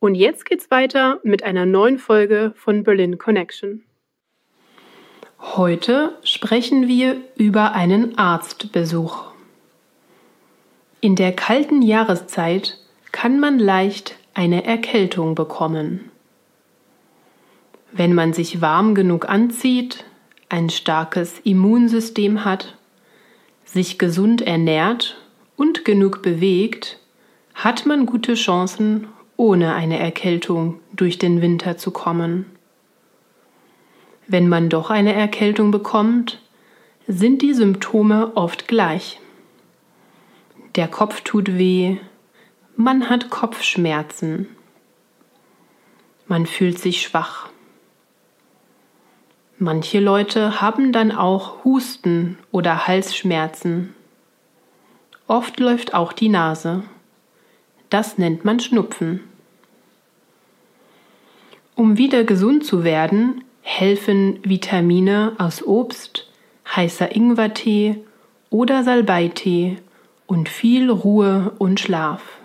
Und jetzt geht's weiter mit einer neuen Folge von Berlin Connection. Heute sprechen wir über einen Arztbesuch. In der kalten Jahreszeit kann man leicht eine Erkältung bekommen. Wenn man sich warm genug anzieht, ein starkes Immunsystem hat, sich gesund ernährt und genug bewegt, hat man gute Chancen, ohne eine Erkältung durch den Winter zu kommen. Wenn man doch eine Erkältung bekommt, sind die Symptome oft gleich. Der Kopf tut weh, man hat Kopfschmerzen, man fühlt sich schwach. Manche Leute haben dann auch Husten oder Halsschmerzen. Oft läuft auch die Nase. Das nennt man Schnupfen. Um wieder gesund zu werden, helfen Vitamine aus Obst, heißer Ingwertee oder Salbeitee und viel Ruhe und Schlaf.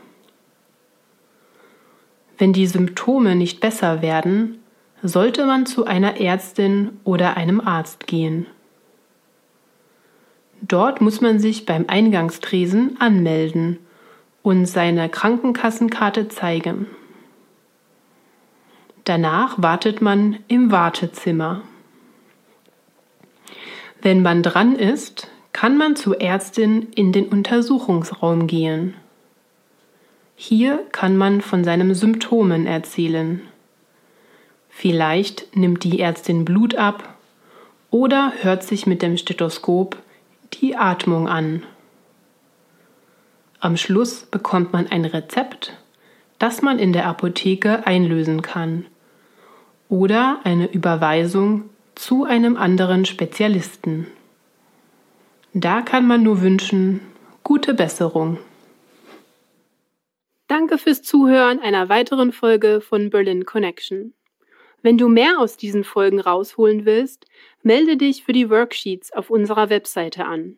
Wenn die Symptome nicht besser werden, sollte man zu einer Ärztin oder einem Arzt gehen. Dort muss man sich beim Eingangstresen anmelden und seine Krankenkassenkarte zeigen. Danach wartet man im Wartezimmer. Wenn man dran ist, kann man zur Ärztin in den Untersuchungsraum gehen. Hier kann man von seinen Symptomen erzählen. Vielleicht nimmt die Ärztin Blut ab oder hört sich mit dem Stethoskop die Atmung an. Am Schluss bekommt man ein Rezept, das man in der Apotheke einlösen kann oder eine Überweisung zu einem anderen Spezialisten. Da kann man nur wünschen, gute Besserung. Danke fürs Zuhören einer weiteren Folge von Berlin Connection. Wenn du mehr aus diesen Folgen rausholen willst, melde dich für die Worksheets auf unserer Webseite an.